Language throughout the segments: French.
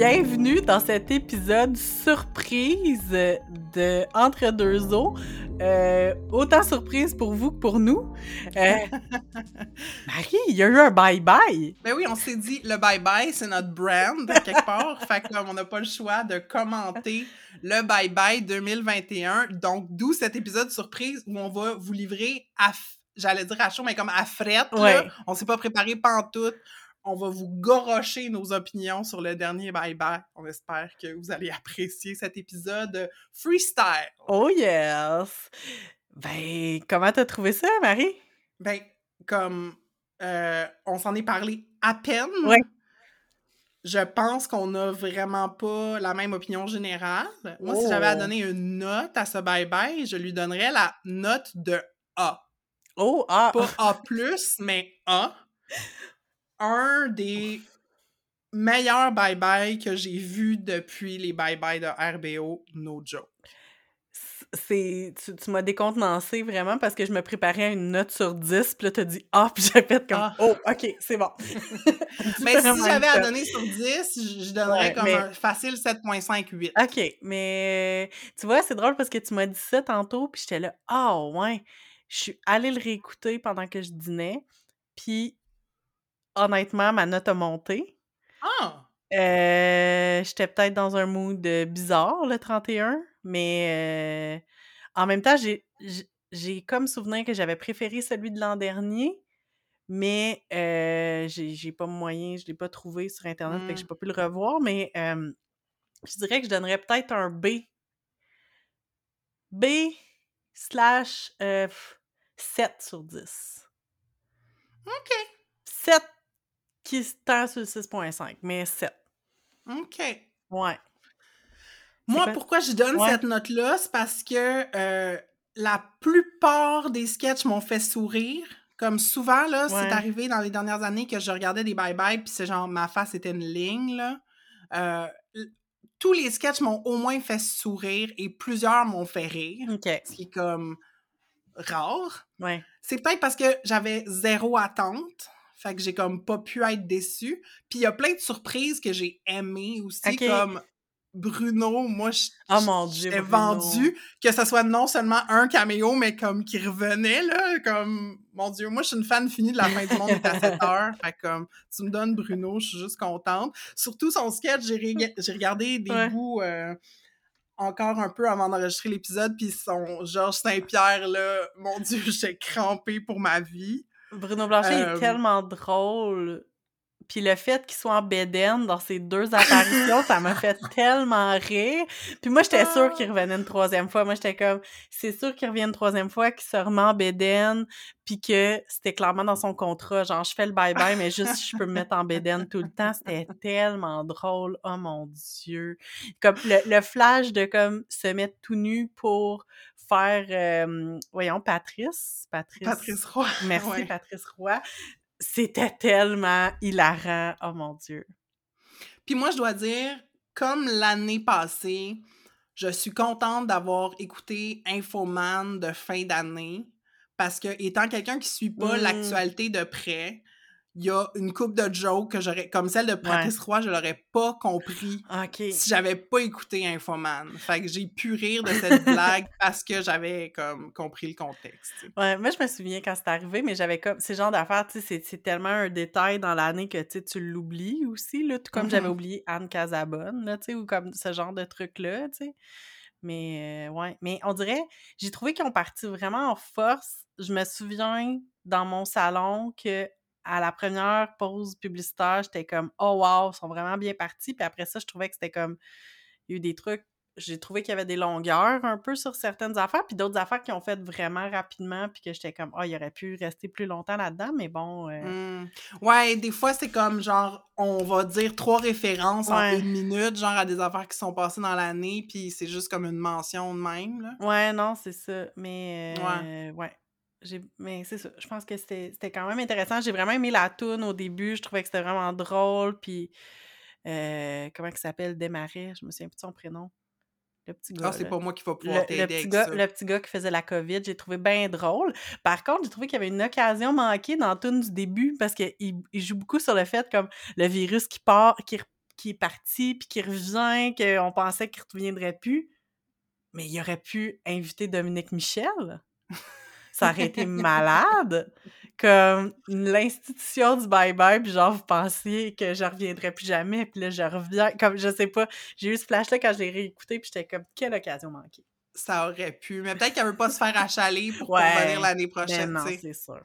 bienvenue dans cet épisode surprise de Entre deux eaux. Euh, autant surprise pour vous que pour nous. Euh, Marie, il y a eu un bye-bye. Ben oui, on s'est dit, le bye-bye, c'est notre brand, quelque part. fait qu'on n'a pas le choix de commenter le bye-bye 2021. Donc, d'où cet épisode surprise où on va vous livrer à, j'allais dire à chaud, mais comme à frette. Ouais. On s'est pas préparé pantoute. On va vous gorocher nos opinions sur le dernier bye-bye. On espère que vous allez apprécier cet épisode freestyle. Oh yes! Ben, comment t'as trouvé ça, Marie? Ben, comme euh, on s'en est parlé à peine. Ouais. Je pense qu'on n'a vraiment pas la même opinion générale. Moi, si j'avais à Oh. donner une note à ce bye-bye, je lui donnerais la note de A. Oh, ah! Pas A+, mais A. Un des meilleurs bye-bye que j'ai vus depuis les bye-bye de RBO, no joke. c'est tu, tu m'as décontenancé vraiment parce que je me préparais à une note sur 10 puis là t'as dit ah puis j'ai fait comme Ah. oh ok c'est bon Mais si j'avais à donner sur 10, je donnerais Ouais, comme mais- un facile 7.58. ok mais tu vois c'est drôle parce que tu m'as dit ça tantôt puis j'étais là ah ouais je suis allée le réécouter pendant que je dînais puis honnêtement ma note a monté Ah! Euh, j'étais peut-être dans un mood euh, bizarre le 31, mais euh, en même temps, j'ai comme souvenir que j'avais préféré celui de l'an dernier, mais euh, j'ai pas moyen, je l'ai pas trouvé sur Internet, fait que j'ai Mm. pas pu le revoir, mais je dirais que je donnerais peut-être un B. B slash euh, f- 7 sur 10. OK. 7 qui se tend sur le 6.5, mais 7. OK. Ouais. Moi, quoi? pourquoi je donne Ouais. cette note-là, c'est parce que euh, la plupart des sketchs m'ont fait sourire. Comme souvent, là, Ouais. c'est arrivé dans les dernières années que je regardais des bye-bye, puis c'est genre, ma face était une ligne, là. Euh, tous les sketchs m'ont au moins fait sourire et plusieurs m'ont fait rire, OK. ce qui est comme rare. Ouais. C'est peut-être parce que j'avais zéro attente. Fait que j'ai comme pas pu être déçue. Puis il y a plein de surprises que j'ai aimées aussi, comme Bruno, moi, je- Oh j'étais Bruno. vendue que ce soit non seulement un caméo, mais comme qui revenait, là, comme, mon Dieu, moi, je suis une fan finie de La fin du monde est à 7 heures. Fait comme, tu me donnes Bruno, je suis juste contente. Surtout son sketch, j'ai rega- j'ai regardé des Ouais. bouts euh, encore un peu avant d'enregistrer l'épisode, puis son Georges Saint-Pierre, là, mon Dieu, j'ai crampé pour ma vie. Bruno Blanchet Euh, est tellement drôle. Puis le fait qu'il soit en bédaine dans ces deux apparitions, ça m'a fait tellement rire. Puis moi, j'étais sûre qu'il revenait une troisième fois. Moi, j'étais comme, c'est sûr qu'il revient une troisième fois, qu'il se remet en bédaine, puis que c'était clairement dans son contrat. Genre, je fais le bye-bye, mais juste si je peux me mettre en bédaine tout le temps. C'était tellement drôle. Oh mon Dieu. Comme le, le flash de comme se mettre tout nu pour faire, euh, voyons, Patrice. Patrice. Patrice Roy. Merci, Ouais. Patrice Roy. C'était tellement hilarant. Oh mon Dieu. Puis moi, je dois dire, comme l'année passée, je suis contente d'avoir écouté Infoman de fin d'année parce que, étant quelqu'un qui suit pas Mm. l'actualité de près, il y a une coupe de jokes que j'aurais, comme celle de Patrice Roy, je l'aurais pas compris OK. si j'avais pas écouté Infoman. Fait que j'ai pu rire de cette blague parce que j'avais comme compris le contexte. Ouais, moi, je me souviens quand c'est arrivé, mais j'avais comme. Ces genres d'affaires, tu sais, c'est- tellement un détail dans l'année que tu tu l'oublies aussi, là. Tout comme j'avais Mhm. oublié Anne Casabonne, là, tu sais, ou comme ce genre de truc-là, tu sais. Mais, euh, ouais. Mais on dirait, j'ai trouvé qu'ils ont parti vraiment en force. Je me souviens dans mon salon que à la première pause publicitaire, j'étais comme oh wow, ils sont vraiment bien partis. Puis après ça, je trouvais que c'était comme il y a eu des trucs. J'ai trouvé qu'il y avait des longueurs un peu sur certaines affaires, puis d'autres affaires qui ont fait vraiment rapidement, puis que j'étais comme, oh, il aurait pu rester plus longtemps là-dedans, mais bon. euh, Mm. Ouais, des fois, c'est comme genre, on va dire trois références en Ouais. une minute, genre à des affaires qui sont passées dans l'année, puis c'est juste comme une mention de même, là. Ouais, non, c'est ça. Mais euh, ouais. Mais c'est ça. Je pense que c'était quand même intéressant. J'ai vraiment aimé la toune au début. Je trouvais que c'était vraiment drôle. Puis, euh, comment il s'appelle? Desmarais. Je me souviens plus de son prénom. Le petit gars. Ah, c'est pas moi qui va Le, pouvoir le t'aider ça. le petit gars qui faisait la COVID, j'ai trouvé bien drôle. Par contre, j'ai trouvé qu'il y avait une occasion manquée dans la tune du début parce qu'il il joue beaucoup sur le fait comme le virus qui part, qui, qui est parti, puis qui revient, qu'on pensait qu'il ne reviendrait plus. Mais il aurait pu inviter Dominique Michel. Ça aurait été malade. Comme l'institution du bye-bye, puis genre, vous pensiez que je reviendrais plus jamais, puis là, je reviens. Comme, je sais pas, j'ai eu ce flash-là quand je l'ai réécouté, puis j'étais comme, quelle occasion manquée. Ça aurait pu. Mais peut-être qu'elle veut pas se faire achaler pour revenir l'année ben prochaine. non, c'est sûr.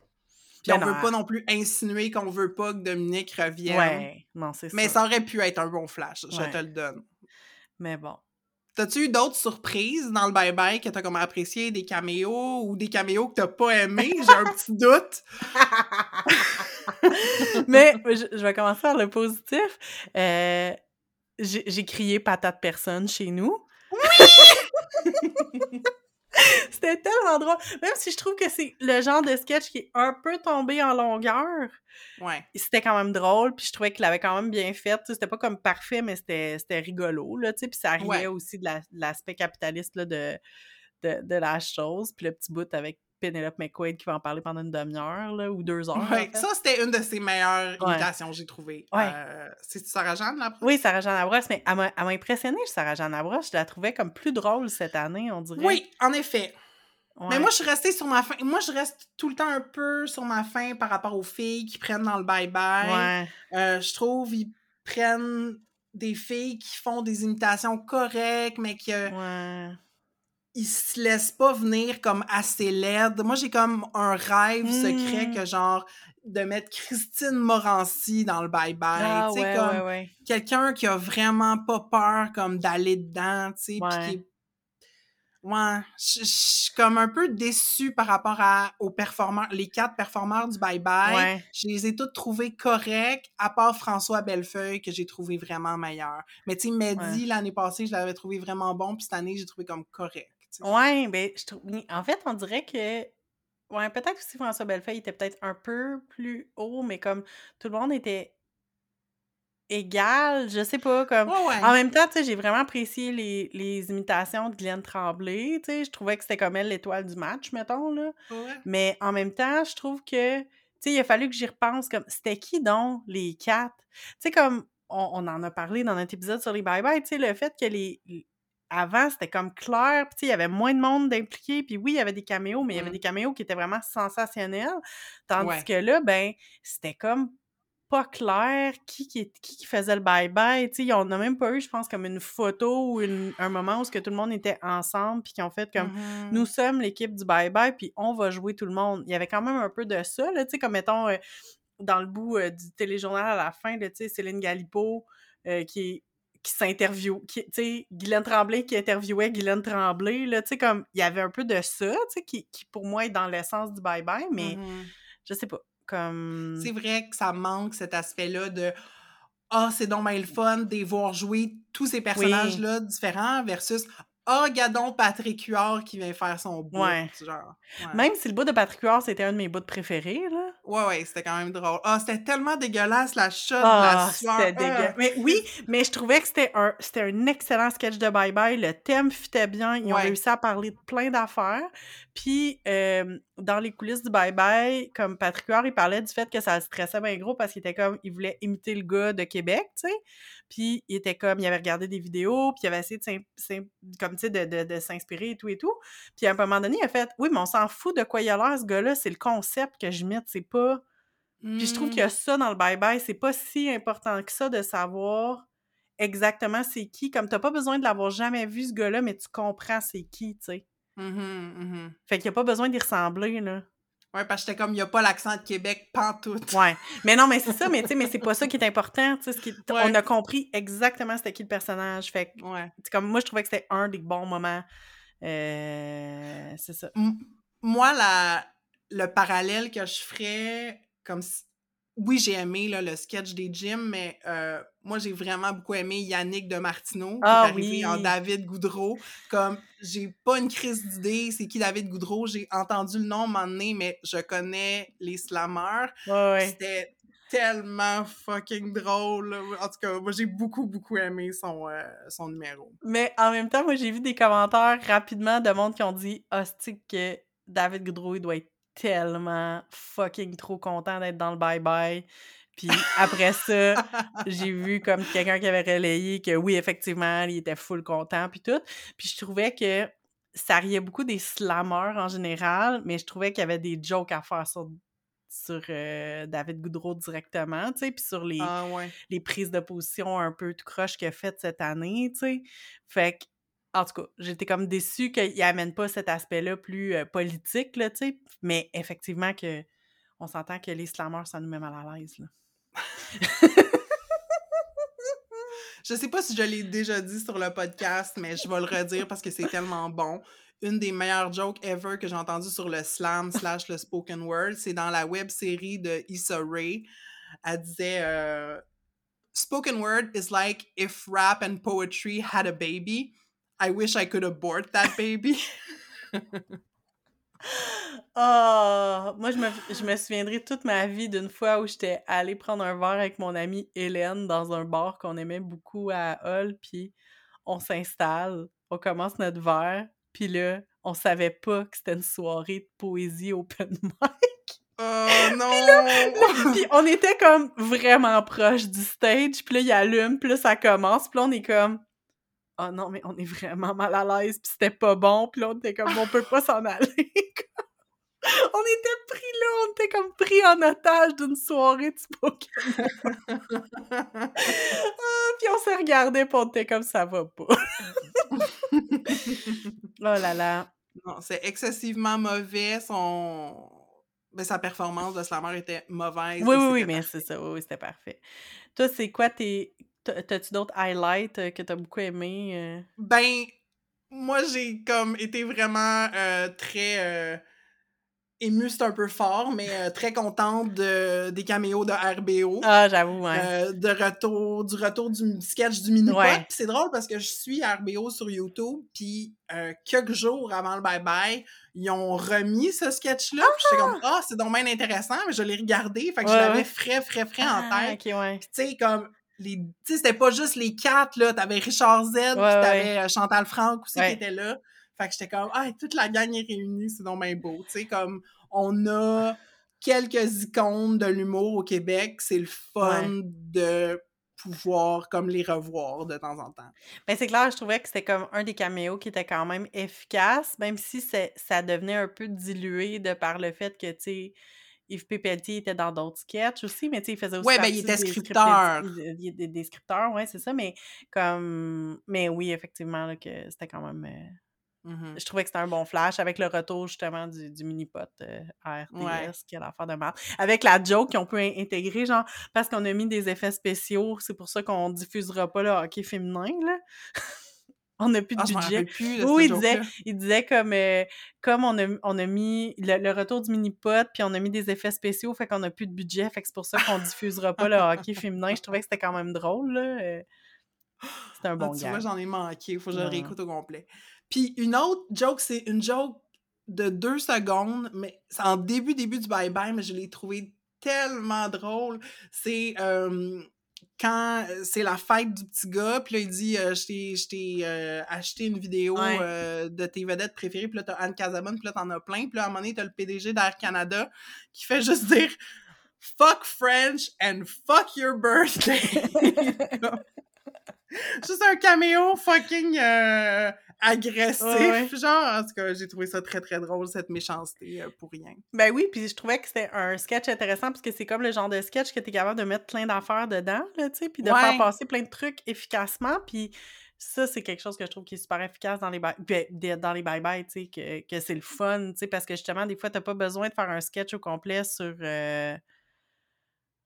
Puis on veut pas non plus insinuer qu'on veut pas que Dominique revienne. Ouais, non, c'est ça. Mais ça aurait pu être un bon flash, je te le donne. Mais bon. T'as-tu eu d'autres surprises dans le bye-bye que t'as comme apprécié, des caméos ou des caméos que t'as pas aimés? J'ai un petit doute. Mais je, vais commencer par le positif. Euh, j'ai crié patate personne chez nous. Oui! C'était tellement drôle. Même si je trouve que c'est le genre de sketch qui est un peu tombé en longueur. Ouais. C'était quand même drôle, puis je trouvais qu'il l'avait quand même bien fait. C'était pas comme parfait, mais c'était rigolo, là, tu. Puis ça arrivait aussi de l'aspect capitaliste là, de, de, de, la chose. Puis le petit bout avec Penelope McQuaid qui va en parler pendant une demi-heure ou deux heures. Ouais, ça, c'était une de ses meilleures imitations, j'ai trouvé. Ouais. Euh, c'est Sarah-Jeanne Labrosse? Oui, Sarah-Jeanne Labrosse, mais elle m'a impressionnée, Sarah-Jeanne Labrosse. Je la trouvais comme plus drôle cette année, on dirait. Oui, en effet. Mais moi, je suis restée sur ma fin. Moi, je reste tout le temps un peu sur ma fin par rapport aux filles qui prennent dans le bye-bye. Euh, je trouve qu'ils prennent des filles qui font des imitations correctes, mais qui ils se laissent pas venir comme assez laides. Moi, j'ai comme un rêve secret que, mmh. genre, de mettre Christine Morancy dans le bye-bye. Ah, tu sais, comme quelqu'un qui a vraiment pas peur, comme, d'aller dedans, tu sais, qui Ouais, je suis comme un peu déçue par rapport à, aux performeurs, les quatre performeurs du Bye Bye. Je les ai tous trouvés corrects, à part François Bellefeuille, que j'ai trouvé vraiment meilleur. Mais tu sais, Mehdi, l'année passée, je l'avais trouvé vraiment bon, puis cette année, j'ai trouvé comme correct. Ouais, ben, je trouve. En fait, on dirait que. Ouais, peut-être aussi François Bellefeuille était peut-être un peu plus haut, mais comme tout le monde était égal, je sais pas, comme... En même temps, tu sais, j'ai vraiment apprécié les, les, imitations de Glenn Tremblay, tu sais, je trouvais que c'était comme elle l'étoile du match, mettons, là. Mais en même temps, je trouve que, tu sais, il a fallu que j'y repense, comme, c'était qui donc, les quatre? Tu sais, comme, on, en a parlé dans notre épisode sur les bye-bye, tu sais, le fait que les... Avant, c'était comme clair, puis il y avait moins de monde d'impliqués, puis oui, il y avait des caméos, mais il y avait mmh. des caméos qui étaient vraiment sensationnels, tandis que là, ben, c'était comme pas clair qui, qui, qui faisait le bye-bye. Tu sais, on n'a même pas eu, je pense, comme une photo ou un moment où que tout le monde était ensemble puis qui ont fait comme mmh nous sommes l'équipe du bye-bye puis on va jouer tout le monde. Il y avait quand même un peu de ça, là, tu sais, comme mettons euh, dans le bout euh, du téléjournal à la fin, tu sais, Céline Galipo euh, qui qui s'interview, tu sais, Guylaine Tremblay qui interviewait Guylaine Tremblay, là, tu sais, comme, il y avait un peu de ça, tu sais, qui, qui, pour moi est dans l'essence du bye-bye, mais mmh je sais pas. Comme... C'est vrai que ça manque cet aspect-là de Ah, c'est donc le fun de voir jouer tous ces personnages-là différents versus Ah, oh, gadon Patrick Huard qui vient faire son bout. Genre. Même si le bout de Patrick Huard, c'était un de mes bouts préférés, là. Ouais, ouais, c'était quand même drôle. Ah, c'était tellement dégueulasse, la la ah, sueur. C'était dégueulasse. Mais oui, mais je trouvais que c'était un, c'était un excellent sketch de Bye Bye. Le thème fitait bien. Ils ont réussi à parler de plein d'affaires. Puis, euh, dans les coulisses du Bye Bye, comme Patrick Huard, il parlait du fait que ça le stressait bien gros parce qu'il était comme, il voulait imiter le gars de Québec, tu sais. Puis, il était comme, il avait regardé des vidéos, puis il avait essayé de, comme, de, de, de s'inspirer et tout et tout. Puis, à un moment donné, il a fait, oui, mais on s'en fout de quoi il a l'air, ce gars-là, c'est le concept que je mette, c'est pas. Puis, je trouve qu'il y a mmh. ça dans le Bye Bye, c'est pas si important que ça de savoir exactement c'est qui. Comme, t'as pas besoin de l'avoir jamais vu, ce gars-là, mais tu comprends c'est qui, tu sais. Mmh mmh fait qu'il n'y a pas besoin d'y ressembler, là. Ouais, parce que j'étais comme, il n'y a pas l'accent de Québec, pantoute. Ouais. Mais non, mais c'est ça, mais tu sais, mais c'est pas ça qui est important. Tu sais, On a compris exactement c'était qui le personnage. Fait que, ouais. comme, moi, je trouvais que c'était un des bons moments. Euh, c'est ça. moi, la, le parallèle que je ferais, comme oui, j'ai aimé là, le sketch des gyms, mais euh, moi, j'ai vraiment beaucoup aimé Yannick de Martineau, qui est ah arrivé en David Goudreau. Comme, j'ai pas une crise d'idée, c'est qui David Goudreau? J'ai entendu le nom donné, mais je connais les slammers. C'était tellement fucking drôle. En tout cas, moi, j'ai beaucoup, beaucoup aimé son, euh, son numéro. Mais en même temps, moi, j'ai vu des commentaires rapidement de monde qui ont dit « Hostie, que David Goudreau, il doit être tellement fucking trop content d'être dans le bye-bye. Puis après ça, j'ai vu comme quelqu'un qui avait relayé que oui, effectivement, il était full content, puis tout. Puis je trouvais que ça riait beaucoup des slammers en général, mais je trouvais qu'il y avait des jokes à faire sur, sur euh, David Goudreau directement, tu sais, puis sur les, Ah ouais. les prises de position un peu tout croche qu'il a faites cette année, tu sais. Fait que, en tout cas, j'étais comme déçue qu'il amène pas cet aspect-là plus politique, là, tu sais. Mais effectivement que on s'entend que les slammers, ça nous met mal à l'aise, là. Je sais pas si je l'ai déjà dit sur le podcast, mais je vais le redire parce que c'est tellement bon. Une des meilleures jokes ever que j'ai entendues sur le slam slash le spoken word, c'est dans la web série de Issa Rae. Elle disait euh, Spoken word is like if rap and poetry had a baby. I wish I could abort that baby. Ah! moi, je me, je me souviendrai toute ma vie d'une fois où j'étais allée prendre un verre avec mon amie Hélène dans un bar qu'on aimait beaucoup à Hull, puis on s'installe, on commence notre verre, puis là, on savait pas que c'était une soirée de poésie open mic. Oh non! Puis on était comme vraiment proche du stage, puis là, il allume, puis là, ça commence, puis là, on est comme... Oh non, mais on est vraiment mal à l'aise, puis c'était pas bon, puis là, on était comme, on peut pas s'en aller. on était pris là, on était comme pris en otage d'une soirée de spoken. ah, puis on s'est regardé, puis on était comme, ça va pas. oh là là. Non, c'est excessivement mauvais. Son... Ben, sa performance de slammer était mauvaise. Oui, oui, oui, mais c'est ça, oui, oui, c'était parfait. Toi, c'est quoi tes... t'as- T'as-tu d'autres highlights euh, que t'as beaucoup aimé? euh? Ben, moi, j'ai comme été vraiment euh, très euh, émue, c'est un peu fort, mais euh, très contente de, des caméos de RBO. Ah, j'avoue, hein. de retour, du retour du sketch du mini Ouais. C'est drôle parce que je suis RBO sur YouTube, puis quelques jours avant le bye-bye, ils ont remis ce sketch-là. Puis j'étais comme, ah, c'est donc bien intéressant, mais je l'ai regardé, fait que je l'avais ouais. frais, frais, frais en Ah, tête. ok, ouais. Tu sais, comme, les, tu sais, c'était pas juste les quatre, là. T'avais Richard Z, puis t'avais euh, Chantal Franck aussi Ouais. qui était là. Fait que j'étais comme, ah, toute la gang est réunie, c'est donc bien beau. Tu sais, comme, on a quelques icônes de l'humour au Québec, c'est le fun de pouvoir, comme, les revoir de temps en temps. Ben, c'est clair, je trouvais que c'était comme un des caméos qui était quand même efficace, même si ça devenait un peu dilué de par le fait que, tu sais, Yves Pépeltier était dans d'autres sketchs aussi, mais tu sais, il faisait aussi Ouais, ben, il était des scripteur. Des, des- des scripteurs, ouais, c'est ça, mais comme... Mais oui, effectivement, là, que c'était quand même... euh, Mhm. Je trouvais que c'était un bon flash avec le retour justement du, du mini-pot euh, à RTS Ouais. qui a l'affaire de mal. Avec la joke qu'on peut in- intégrer, genre, parce qu'on a mis des effets spéciaux, c'est pour ça qu'on diffusera pas le hockey féminin, là. On n'a plus de Ah, budget. plus de Oui, il disait, il disait comme, euh, comme on a, on a mis le, le retour du mini-pot, puis on a mis des effets spéciaux, fait qu'on a plus de budget, fait que c'est pour ça qu'on diffusera pas le hockey féminin. Je trouvais que c'était quand même drôle, là. euh, C'était un Ah, bon tu gars. vois, j'en ai manqué. Faut que je le réécoute au complet. Puis une autre joke, c'est une joke de deux secondes, mais c'est en début, début du bye-bye, mais je l'ai trouvé tellement drôle. C'est euh, quand euh, c'est la fête du petit gars, puis là, il dit euh, Je t'ai- euh, acheté une vidéo Ouais. euh, de tes vedettes préférées, puis là, t'as Anne Casabonne, puis là, t'en as plein. Puis là, à un moment donné, t'as le PDG d'Air Canada qui fait juste dire Fuck French and fuck your birthday. Juste un caméo fucking euh, agressif. Ouais, Genre, en tout cas, j'ai trouvé ça très très drôle, cette méchanceté euh, pour rien. Ben oui, puis je trouvais que c'était un sketch intéressant parce que c'est comme le genre de sketch que tu es capable de mettre plein d'affaires dedans, là, tu sais, puis de Ouais. faire passer plein de trucs efficacement, puis ça, c'est quelque chose que je trouve qui est super efficace dans les bye- ben, dans les bye-bye, tu sais, que, que c'est le fun, tu sais, parce que justement, des fois, t'as pas besoin de faire un sketch au complet sur... euh,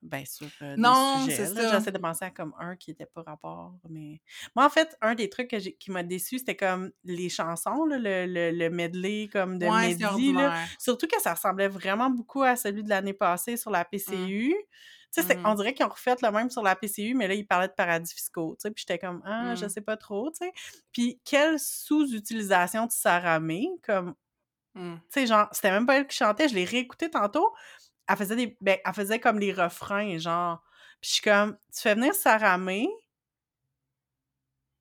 Ben, sur euh, Non, des c'est sujets. ça. J'essaie de penser à comme un qui était pas rapport, mais... Moi, en fait, un des trucs que qui m'a déçu, c'était comme les chansons, là, le, le, le medley comme de ouais, Mehdi, là. Surtout que ça ressemblait vraiment beaucoup à celui de l'année passée sur la PCU. Tu sais, c'est- Mhm. on dirait qu'ils ont refait le même sur la PCU, mais là, ils parlaient de paradis fiscaux, tu sais, puis j'étais comme, ah, je Mhm. sais pas trop, tu sais. Puis, quelle sous-utilisation de Sarah May, comme, Mm. tu sais, genre, c'était même pas elle qui chantait, je l'ai réécouté tantôt, elle faisait des, ben, elle faisait comme les refrains, genre, puis je suis comme, tu fais venir Sarah May,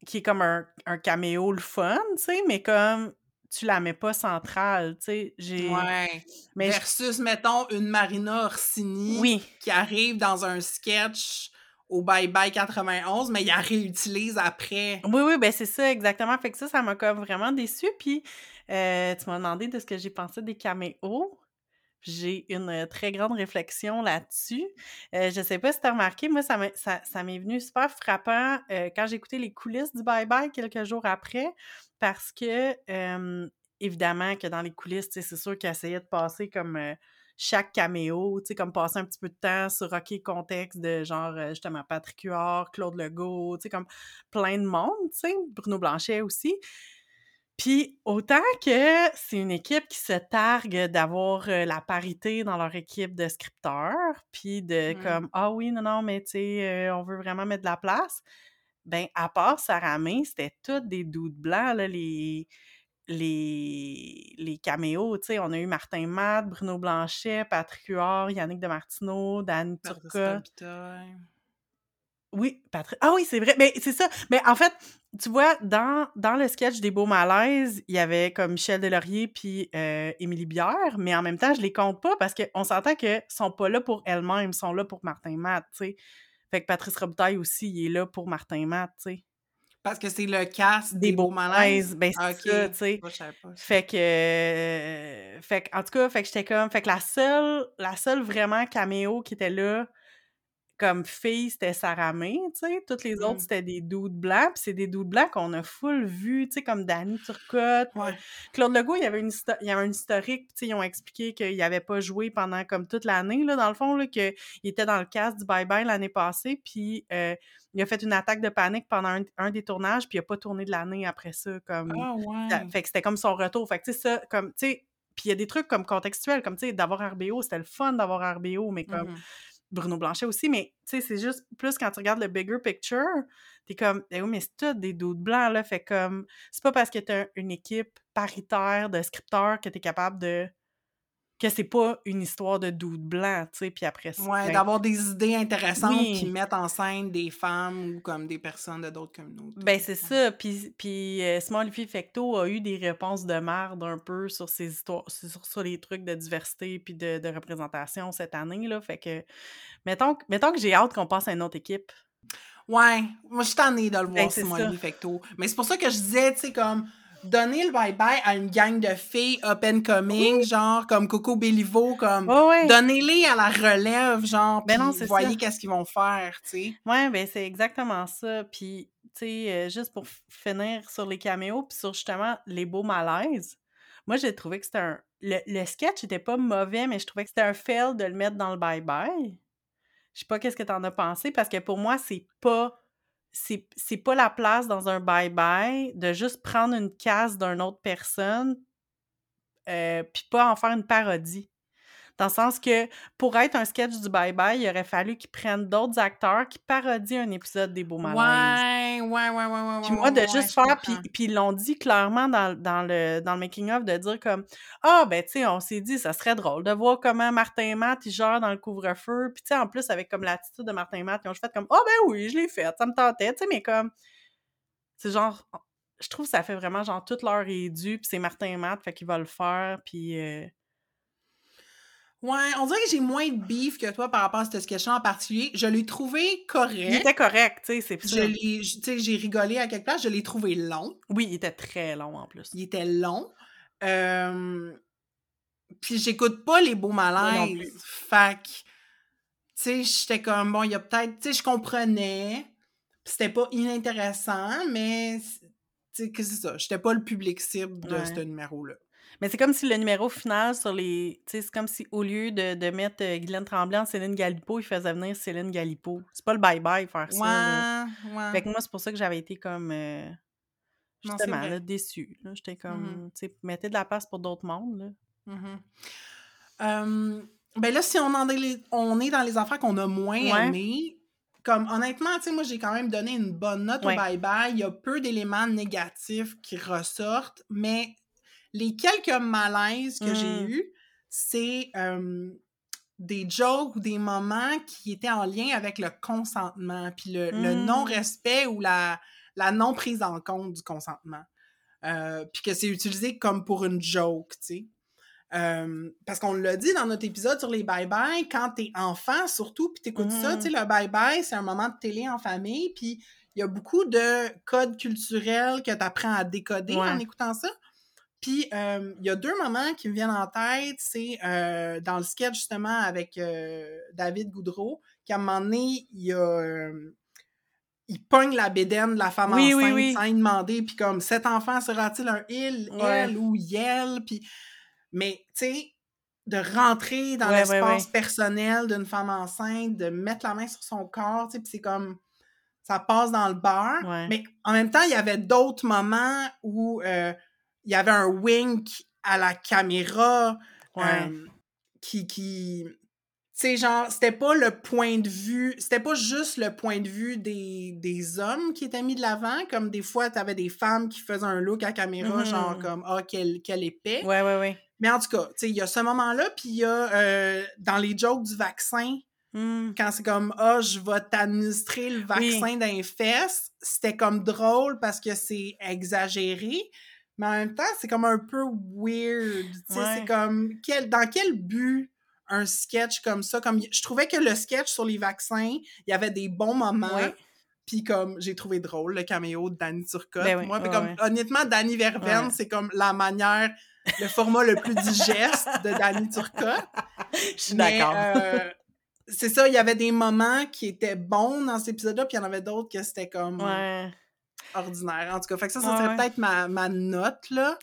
qui est comme un, un caméo le fun, tu sais, mais comme, tu la mets pas centrale, tu sais. J'ai... Ouais. Mais je- Versus, mettons, une Marina Orsini Oui, qui arrive dans un sketch au Bye Bye 91, mais il la réutilise après. oui, oui, ben c'est ça, exactement. Fait que ça, ça m'a comme vraiment déçue. Puis, euh, tu m'as demandé de ce que j'ai pensé des caméos. J'ai une très grande réflexion là-dessus. Je sais pas si tu as remarqué, moi, ça m'est venu super frappant quand j'ai écouté les coulisses du Bye Bye quelques jours après, parce que, évidemment, que dans les coulisses, c'est sûr qu'ils essayaient de passer comme chaque caméo, tu sais, comme passer un petit peu de temps sur OK, contexte de genre, justement, Patrick Huard, Claude Legault, tu sais, comme plein de monde, tu sais, Bruno Blanchet aussi. Puis autant que c'est une équipe qui se targue d'avoir euh, la parité dans leur équipe de scripteurs, puis de Mm. comme ah oui non non mais tu sais euh, on veut vraiment mettre de la place. Ben à part Sarah May, c'était toutes des doutes blancs là les les les caméos, tu sais, on a eu Martin Matt, Bruno Blanchet, Patrick Huard, Yannick Demartino, Dan. Robitaille. Oui, Patrick. Ah oui, c'est vrai. Mais c'est ça. Mais en fait, tu vois, dans, dans le sketch des Beaux Malaises, il y avait comme Michel Delaurier puis euh, Émilie Bière, mais en même temps, je les compte pas parce qu'on s'entend qu'ils sont pas là pour elles-mêmes, ils sont là pour Martin Matt, tu sais. Fait que Patrice Robitaille aussi, il est là pour Martin Matt, tu sais. Parce que c'est le cast Des des, Beaux beaux malaises. Malaises, ben c'est Ah, ok. ça, tu sais. Fait que, euh, fait que, en tout cas, fait que j'étais comme, fait que la seule, la seule vraiment caméo qui était là, comme fille, c'était Sarah May, tu sais. Toutes les autres, Mm. c'était des dudes blancs, puis c'est des dudes blancs qu'on a full vu, tu sais, comme Danny Turcotte. Ouais. Claude Legault, il y avait, une il y avait un historique, tu sais, ils ont expliqué qu'il n'avait pas joué pendant comme toute l'année, là, dans le fond, là, qu'il était dans le cast du Bye Bye l'année passée, puis euh, il a fait une attaque de panique pendant un, un des tournages, puis il a pas tourné de l'année après ça, comme... Ah, Ça- ouais. Fait que c'était comme son retour. Fait que, tu sais, ça, comme, tu sais, puis il y a des trucs comme contextuels, comme, tu sais, d'avoir RBO, c'était le fun d'avoir RBO, mais comme Mhm. Bruno Blanchet aussi, mais, tu sais, c'est juste plus quand tu regardes le bigger picture, t'es comme, eh oui, mais c'est tout des doutes blancs, là, fait comme, c'est pas parce que t'as une équipe paritaire de scripteurs que t'es capable de, que c'est pas une histoire de doutes blancs, tu sais, puis après ça, Ouais, ben, d'avoir des idées intéressantes Oui. qui mettent en scène des femmes ou comme des personnes de d'autres communautés. Ben, c'est Ouais. ça. Puis, puis euh, Olivier Fecteau a eu des réponses de merde un peu sur ces histoires, sur, sur les trucs de diversité puis de, de représentation cette année, là. Fait que, mettons, que- mettons que j'ai hâte qu'on passe à une autre équipe. Ouais, moi, je suis tannée de le voir, Ben, Simon ça. Olivier Fecteau. Mais c'est pour ça que je disais, tu sais, comme, donner le bye-bye à une gang de filles up and coming, genre, comme Coco Bellivo, comme, ouais. donnez-les à la relève, genre, Ben non, voyez qu'est-ce qu'ils vont faire, tu sais. Ouais, ben, c'est exactement ça. Puis, tu sais, euh, juste pour finir sur les caméos, puis sur justement les beaux malaises, moi, j'ai trouvé que c'était un. Le, le sketch était pas mauvais, mais je trouvais que c'était un fail de le mettre dans le bye-bye. Je sais pas qu'est-ce que t'en as pensé, parce que pour moi, c'est pas. C'est pas la place dans un bye-bye de juste prendre une case d'une autre personne, euh, puis pas en faire une parodie. Dans le sens que pour être un sketch du Bye Bye, il aurait fallu qu'ils prennent d'autres acteurs qui parodient un épisode des Beaux Malaises. Ouais, ouais, ouais, ouais, ouais, Puis moi, de ouais, juste faire, puis, puis ils l'ont dit clairement dans, dans le, dans le making-of, de dire comme « Ah, ben, tu sais, on s'est dit, ça serait drôle de voir comment Martin et Matt, ils gèrent dans le couvre-feu. » Puis tu sais, en plus, avec comme l'attitude de Martin et Matt, ils ont juste fait comme « Ah, ben oui, je l'ai fait, ça me tentait. » Tu sais, mais comme, c'est genre, je trouve que ça fait vraiment genre toute l'heure est due, puis c'est Martin et Matt, fait qu'il va le faire, puis... euh, Ouais, on dirait que j'ai moins de beef que toi par rapport à ce sketch en particulier. Je l'ai trouvé Il correct. était correct, tu sais, c'est Je l'ai, tu sais, j'ai rigolé à quelque place. Je l'ai trouvé long. Oui, il était très long en plus. Il était long. Euh, Puis j'écoute pas les beaux malaises. que, tu sais, j'étais comme, bon, il y a peut-être, tu sais, je comprenais. C'était pas inintéressant, mais, tu sais, que c'est ça. J'étais pas le public cible de Ouais. ce numéro-là. Mais c'est comme si le numéro final sur les. Tu sais, c'est comme si au lieu de, de mettre euh, Guylaine Tremblay en Céline Galipo, il faisait venir Céline Galipo. C'est pas le bye-bye faire ça. Ouais. Fait que moi, c'est pour ça que j'avais été comme. euh, Non, justement, vrai. là, déçue. J'étais comme. Mhm. Tu sais, mettez de la place pour d'autres mondes. Là. Euh, ben là, si on, en est, on est dans les affaires qu'on a moins Ouais. aimées, comme honnêtement, tu sais, moi j'ai quand même donné une bonne note Ouais. au bye-bye. Il y a peu d'éléments négatifs qui ressortent, mais les quelques malaises que j'ai Mm. eus, c'est euh, des jokes ou des moments qui étaient en lien avec le consentement, puis le, le Mm. non-respect ou la, la non-prise en compte du consentement. euh, puis que c'est utilisé comme pour une joke, tu sais. Euh, parce qu'on l'a dit dans notre épisode sur les bye-bye, quand t'es enfant surtout, puis t'écoutes ça, tu sais, Mmh. le bye-bye, c'est un moment de télé en famille, puis il y a beaucoup de codes culturels que t'apprends à décoder en écoutant ça. Puis euh, il y a deux moments qui me viennent en tête, c'est euh, dans le sketch justement avec euh, David Goudreau, qu'à un moment donné, il a... il pogne la bédaine de la femme Oui, oui, enceinte oui. sans y demander, puis comme, cet enfant sera-t-il un il, Ouais. elle ou yel, puis... Mais, tu sais, de rentrer dans Ouais, l'espace ouais. personnel d'une femme enceinte, de mettre la main sur son corps, tu sais, puis c'est comme... Ça passe dans le beurre. Ouais. Mais en même temps, il y avait d'autres moments où euh, il y avait un wink à la caméra Ouais. euh, qui... qui tu genre, c'était pas le point de vue, c'était pas juste le point de vue des, des hommes qui étaient mis de l'avant, comme des fois, t'avais des femmes qui faisaient un look à caméra, Mhm. genre comme, ah, quel, quel épais. Ouais, ouais, ouais. Mais en tout cas, tu sais, il y a ce moment-là, puis il y a, euh, dans les jokes du vaccin, Mmh. quand c'est comme, ah, je vais t'administrer le vaccin d'un fesses, c'était comme drôle parce que c'est exagéré, mais en même temps, c'est comme un peu weird, tu sais, Ouais. c'est comme, quel, dans quel but un sketch comme ça, comme, je trouvais que le sketch sur les vaccins, il y avait des bons moments, Ouais. puis comme, j'ai trouvé drôle le caméo de Danny Turcotte, Ben oui, moi, ouais, comme, honnêtement, Danny Verven, Ouais. c'est comme la manière, le format le plus digeste de Danny Turcotte, Je suis d'accord. euh, c'est ça, il y avait des moments qui étaient bons dans cet épisode-là, puis il y en avait d'autres que c'était comme Ouais. Ordinaire. En tout cas, fait que ça, ça serait ouais. peut-être ma, ma note, là.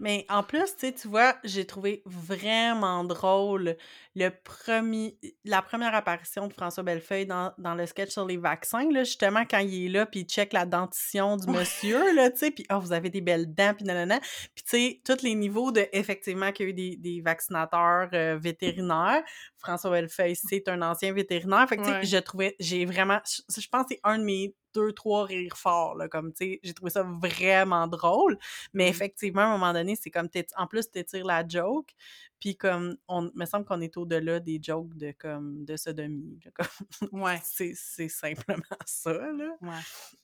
Mais en plus, tu sais, tu vois, j'ai trouvé vraiment drôle le premier, la première apparition de François Bellefeuille dans, dans le sketch sur les vaccins, là, justement, quand il est là, puis il check la dentition du monsieur, là, tu sais, puis « Oh, vous avez des belles dents », puis nanana. Puis tu sais, tous les niveaux de, effectivement, qu'il y a eu des, des vaccinateurs euh, vétérinaires. François Bellefeuille, c'est un ancien vétérinaire. Fait que, tu sais, Ouais. je trouvais, j'ai vraiment, je, je pense que c'est un de mes deux, trois rires forts, là, comme, tu sais, j'ai trouvé ça vraiment drôle. Mais Mm. effectivement, à un moment donné, c'est comme, en plus, t'étires la joke, puis comme, on me semble qu'on est au-delà des jokes de, comme, de sodomie, là, comme, Ouais, c'est simplement ça, là. ouais.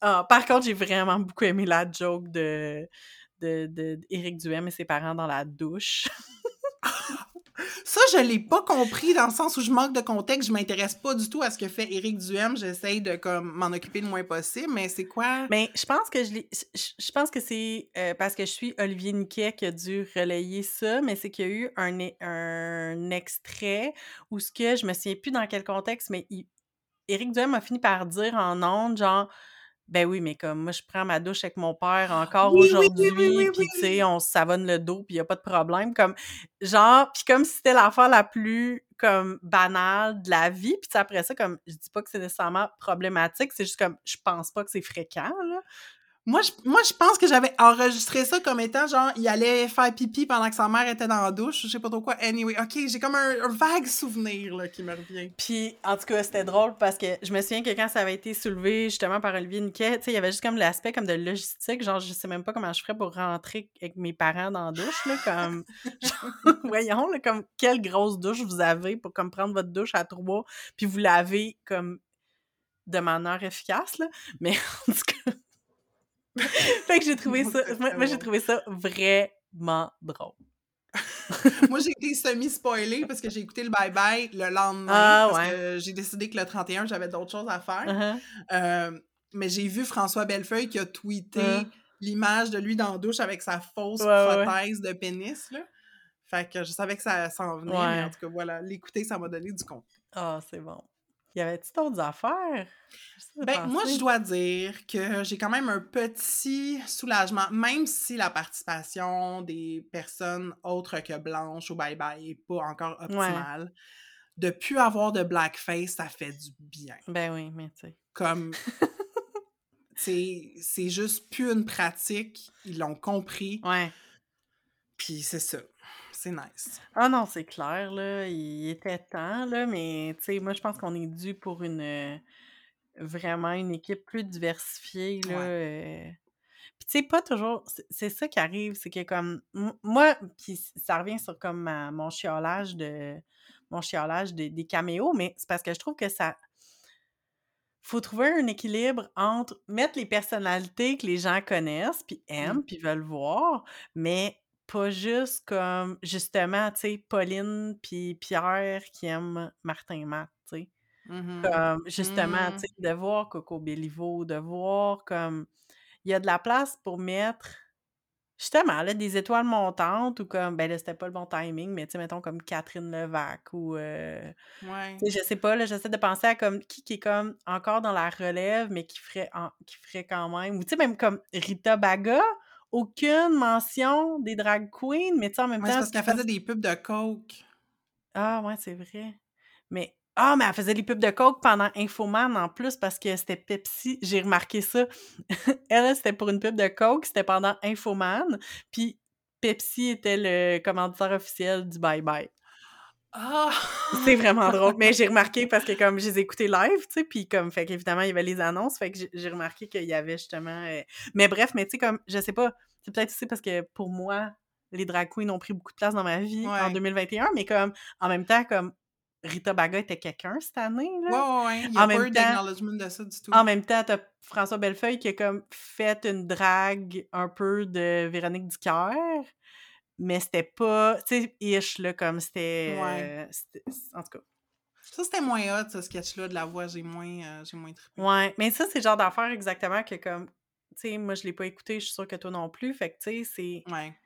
Ah, par contre, j'ai vraiment beaucoup aimé la joke de, de, de, Duhem et ses parents dans la douche. Ça, je l'ai pas compris dans le sens où je manque de contexte. Je m'intéresse pas du tout à ce que fait Éric Duhem. J'essaye de m'en occuper le moins possible, mais c'est quoi? Mais je pense que je je pense que c'est euh, parce que je suis Olivier Niquet qui a dû relayer ça, mais c'est qu'il y a eu un, extrait où ce que je me souviens plus dans quel contexte, mais Éric Duhem a fini par dire en ondes, genre ben oui, mais comme moi je prends ma douche avec mon père encore Oui, oui, oui, aujourd'hui, oui, oui, puis tu sais, on se savonne le dos, puis y a pas de problème, comme genre, puis comme si c'était l'affaire la plus comme banale de la vie, puis après ça, comme je dis pas que c'est nécessairement problématique, c'est juste comme je pense pas que c'est fréquent là. Moi je, moi, je pense que j'avais enregistré ça comme étant genre, il allait faire pipi pendant que sa mère était dans la douche. Je sais pas trop quoi. Anyway, ok, j'ai comme un, un vague souvenir là, qui me revient. Puis, en tout cas, c'était drôle parce que je me souviens que quand ça avait été soulevé justement par Olivier Niquet, tu sais, il y avait juste comme l'aspect comme de logistique, genre, je sais même pas comment je ferais pour rentrer avec mes parents dans la douche, là, comme, genre, voyons, là, comme, quelle grosse douche vous avez pour comme prendre votre douche à trois, puis vous lavez comme de manière efficace, là, mais en tout cas... fait que j'ai trouvé ça, moi, j'ai trouvé ça vraiment drôle. Moi, j'ai été semi-spoilée parce que j'ai écouté le bye-bye le lendemain. Ah, parce ouais. que j'ai décidé que le 31, j'avais d'autres choses à faire. Uh-huh. Euh, mais j'ai vu François Bellefeuille qui a tweeté Hein. l'image de lui dans la douche avec sa fausse Ouais, ouais, ouais. prothèse de pénis. Là. Fait que je savais que ça s'en venait, mais en tout cas, voilà, l'écouter, ça m'a donné du compte. Ah, c'est bon. Y avait-tu d'autres affaires? Ben, moi, je dois dire que j'ai quand même un petit soulagement, même si la participation des personnes autres que blanches au bye-bye est pas encore optimale. De plus avoir de blackface, ça fait du bien. Ben oui, mais tu sais. Comme, c'est c'est juste plus une pratique, ils l'ont compris, Ouais. puis c'est ça. C'est nice. Ah non, c'est clair, là. Il était temps, là, mais tu sais, moi, je pense qu'on est dû pour une. euh, vraiment une équipe plus diversifiée, là. Ouais. euh. Puis tu sais, pas toujours. c'est- ça qui arrive, c'est que comme. Moi, puis ça revient sur comme ma- mon chiolage de. Mon chiolage des, des caméos, mais c'est parce que je trouve que ça. faut trouver un équilibre entre mettre les personnalités que les gens connaissent, puis aiment, puis veulent voir, mais pas juste comme, justement, tu sais, Pauline puis Pierre qui aiment Martin et Matt, tu sais. Mmh Comme, justement, Mmh. tu sais, de voir Coco Bellivo, de voir comme il y a de la place pour mettre justement, là, des étoiles montantes ou comme, ben là, c'était pas le bon timing, mais tu sais, mettons comme Catherine Levac ou, heu, Ouais. tu sais, je sais pas, là, j'essaie de penser à comme qui qui est comme encore dans la relève, mais qui ferait en qui ferait quand même ou tu sais, même comme Rita Baga, aucune mention des drag queens, mais tu sais, en même Ouais, c'est temps, parce qu'elle faisait des pubs de coke. ah ouais, c'est vrai. Mais ah, mais elle faisait les pubs de coke pendant Infoman en plus parce que c'était Pepsi. J'ai remarqué ça. Elle, c'était pour une pub de coke, c'était pendant Infoman, puis Pepsi était le commanditaire officiel du Bye Bye. Ah! C'est vraiment drôle. Mais j'ai remarqué parce que comme je les ai écoutés live, tu sais, puis comme, fait qu'évidemment, il y avait les annonces, fait que j'ai- remarqué qu'il y avait justement... euh, Mais bref, mais tu sais, comme, je sais pas, c'est peut-être aussi parce que pour moi, les drag queens ont pris beaucoup de place dans ma vie en Ouais. 2021, mais comme, en même temps, comme, Rita Baga était quelqu'un cette année, Ouais, là. ouais, ouais. Il n'y En a pas même eu temps- d'acknowledgement de ça du tout. En même temps, t'as François Bellefeuille qui a comme fait une drague un peu de Véronique Dicker, mais c'était pas, tu sais, ish, là, comme c'était... Ouais. euh, en tout cas. Ça, c'était moins hot, ce sketch-là de la voix. J'ai moins, euh, j'ai moins trippé. Ouais, mais ça, c'est le genre d'affaire exactement que comme, tu sais, moi, je l'ai pas écouté, je suis sûre que toi non plus, fait que, tu sais, c'est Ouais.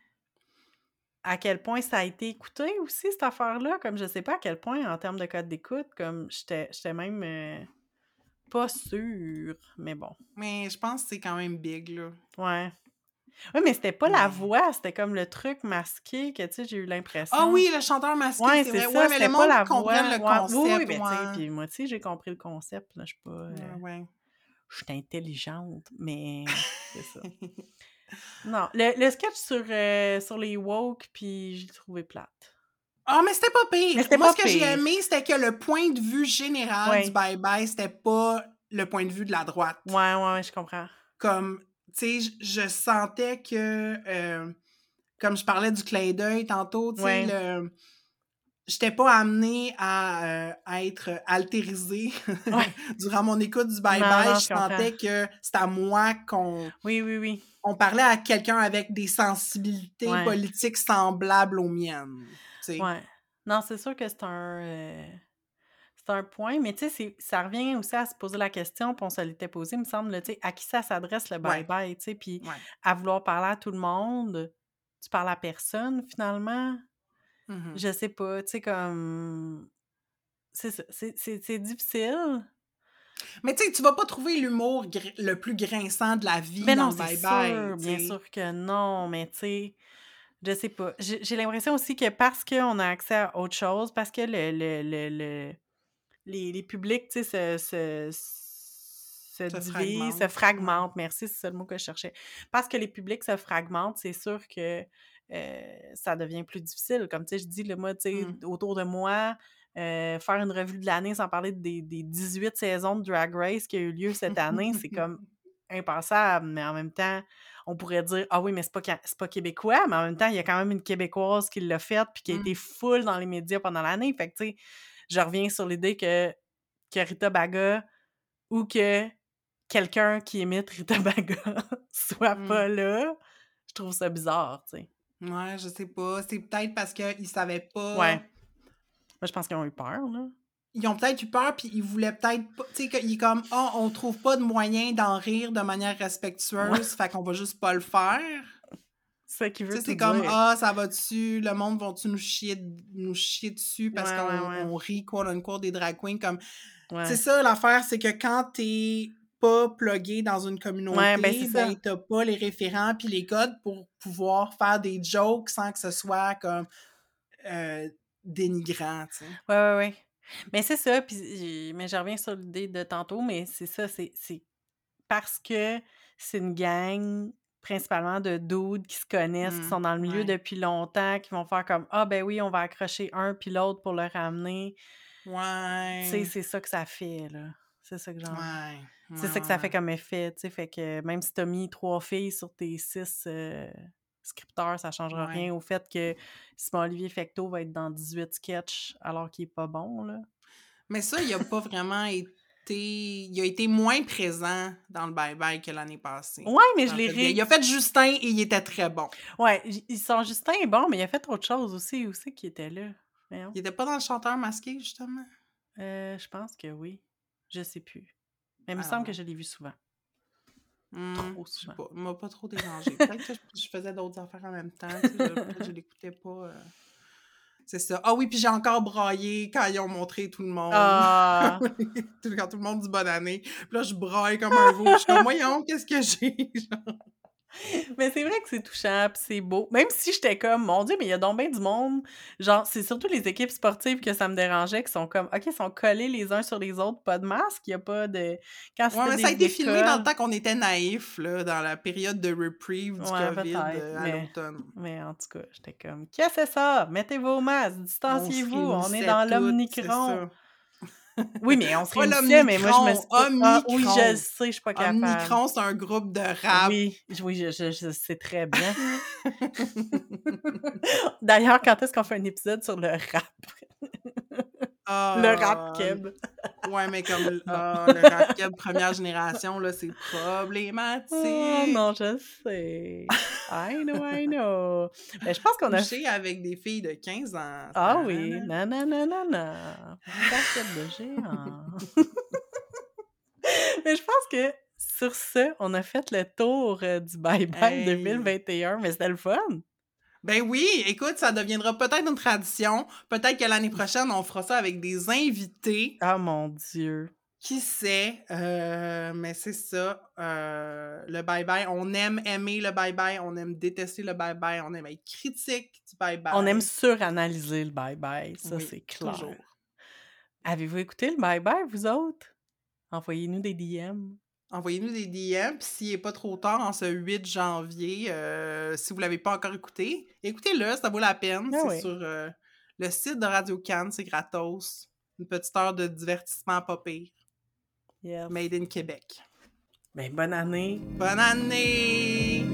à quel point ça a été écouté aussi, cette affaire-là, comme je sais pas à quel point, en termes de code d'écoute, comme, j'étais j'étais même euh, pas sûre, mais bon, Mais je pense que c'est quand même big, là. ouais. Ouais, mais c'était pas la voix, c'était comme le truc masqué que, tu sais, j'ai eu l'impression. Ah oui, le chanteur masqué, Ouais, c'est vrai. ça, Ouais, mais c'était le pas monde la comprenne voix. le concept. oui, oui, mais tu sais, ouais. puis moi, tu sais, j'ai compris le concept, là, je suis pas... euh, je suis intelligente, mais c'est ça. Non, le, le sketch sur, euh, sur les woke, puis j'ai trouvé plate. Ah, mais c'était pas pire. Moi, pas ce que j'ai aimé, c'était que le point de vue général du bye-bye, c'était pas le point de vue de la droite. Ouais, ouais, ouais, je comprends. Comme, tu sais, je- sentais que, euh, comme je parlais du clin d'œil tantôt, tu sais, Ouais. le... J'étais pas amenée à, euh, à être altérisée Ouais. durant mon écoute du Non, bye-bye. non, je sentais que c'était à moi qu'on Oui, oui, oui. on parlait à quelqu'un avec des sensibilités Ouais. politiques semblables aux miennes. tu sais. Ouais. Non, c'est sûr que c'est un... euh, C'est un point, mais tu sais, ça revient aussi à se poser la question, puis on se l'était posé, il me semble, tu sais, à qui ça s'adresse le Ouais. bye-bye, tu sais, puis Ouais. à vouloir parler à tout le monde, tu parles à personne, finalement? Mhm. Je sais pas, tu sais, comme... C'est ça, c'est- difficile. Mais tu sais, tu vas pas trouver l'humour le plus grinçant de la vie Mais dans non, sûr, tu bien sûr que non, mais tu sais, je sais pas. J'ai j'ai l'impression aussi que parce qu'on a accès à autre chose, parce que le, le, le, le- les, les publics, tu sais, se, se, se Se divisent, se fragmentent, merci, c'est ça le mot que je cherchais. Parce que les publics se fragmentent, c'est sûr que euh, ça devient plus difficile. Comme tu sais, je dis, le moi, tu sais, Mm. autour de moi, euh, faire une revue de l'année sans parler des, des 18 saisons de Drag Race qui a eu lieu cette année, c'est comme impensable, mais en même temps, on pourrait dire Ah oui, mais c'est pas, pas québécois, mais en même temps, il y a quand même une Québécoise qui l'a fait puis qui a Mm. été full dans les médias pendant l'année. Fait que, tu sais, je reviens sur l'idée que, que Rita Baga ou que quelqu'un qui imite Rita Baga soit Mm. pas là, je trouve ça bizarre, tu sais. Ouais, je sais pas. C'est peut-être parce qu'ils savaient pas. Ouais. Moi, je pense qu'ils ont eu peur, là. Ils ont peut-être eu peur, puis ils voulaient peut-être pas. Tu sais, qu'il est comme, ah, on trouve pas de moyen d'en rire de manière respectueuse, fait qu'on va juste pas le faire. C'est Tu veut c'est comme, ah, ça va dessus, le monde va-tu nous chier, nous chier dessus parce Ouais, qu'on ouais, ouais. on rit, quote unquote, des drag queens? Comme. C'est ça l'affaire, c'est que quand t'es pas plugué dans une communauté, ben, ça. ben, t'as pas les référents puis les codes pour pouvoir faire des jokes sans que ce soit comme euh, dénigrant, tu sais. Ouais, ouais, ouais. Mais c'est ça, puis mais je reviens sur l'idée de tantôt, mais c'est ça, c'est c'est parce que c'est une gang principalement de dudes qui se connaissent, qui Mm, sont dans le milieu ouais. depuis longtemps, qui vont faire comme Ah ben oui, on va accrocher un puis l'autre pour le ramener. Ouais. Tu sais, c'est ça que ça fait, là. C'est ça que j'en. Ouais. C'est ouais, ça que ça fait comme effet, tu sais. Fait que même si t'as mis trois filles sur tes six euh, scripteurs, ça changera rien au fait que Simon-Olivier Fecteau va être dans 18 sketchs alors qu'il est pas bon, là. Mais ça, il a pas vraiment été, il a été moins présent dans le bye-bye que l'année passée. Ouais, mais je l'ai ré... Il a fait Justin et il était très bon. Ils sont Justin est bon, mais il a fait autre chose aussi, aussi qui était là? Il était pas dans le chanteur masqué, justement? Euh, je pense que oui. Je sais plus. Mais il me Ah semble que je l'ai vu souvent. Hmm, Trop souvent. pas. Il m'a pas trop dérangé. Peut-être que je, je faisais d'autres affaires en même temps. tu sais, je- je l'écoutais pas. euh. C'est ça. Ah oui, puis j'ai encore braillé quand ils ont montré tout le monde. Ah! Quand tout le monde dit bonne année. Puis là, je braille comme un veau. Je suis comme, voyons, qu'est-ce que j'ai? Mais c'est vrai que c'est touchant, pis c'est beau. Même si j'étais comme, mon Dieu, mais il y a donc bien du monde. Genre, c'est surtout les équipes sportives que ça me dérangeait, qui sont comme, OK, ils sont collés les uns sur les autres, pas de masque, il y a pas de... Quand Ouais, mais ça a été filmé dans le temps qu'on était naïfs, là, dans la période de reprieve du Ouais, COVID euh, à mais- l'automne. Mais en tout cas, j'étais comme, qu'est-ce que c'est ça? Mettez vos masques, distanciez-vous, on, est frémissait dans ça. Oui, mais on se réunissait, mais moi, je me suis pas... Ah, oui, je le sais, je suis pas capable. Omicron, c'est un groupe de rap. Oui, oui, je, je- je sais très bien. D'ailleurs, quand est-ce qu'on fait un épisode sur le rap? Le rap Ah, keb. Ouais, mais comme le- ah, le rap keb première génération, là, c'est problématique. Oh non, je sais. I know, I know. Mais je pense qu'on a... Coucher avec des filles de 15 ans. Ah oui, Tadadada. non, non, non, non, non. Basket de géant. Mais je pense que sur ce, on a fait le tour euh, du Bye Bye Hey. 2021, mais c'était le fun. Ben oui, écoute, ça deviendra peut-être une tradition. Peut-être que l'année prochaine, on fera ça avec des invités. Ah mon Dieu. Qui sait? Euh, mais c'est ça. euh, le bye-bye. On aime aimer le bye-bye. On aime détester le bye-bye. On aime être critique du bye-bye. On aime suranalyser le Bye Bye, ça Oui, c'est clair. toujours. Avez-vous écouté le Bye Bye, vous autres? Envoyez-nous des DM. Envoyez-nous des DM. Puis s'il n'est pas trop tard, en ce 8 janvier, euh, si vous ne l'avez pas encore écouté, écoutez-le, ça vaut la peine. Ah c'est oui. sur euh, le site de Radio Cannes, c'est gratos. Une petite heure de divertissement pas pire. Yes. Made in Québec. Ben, bonne année. Bonne année!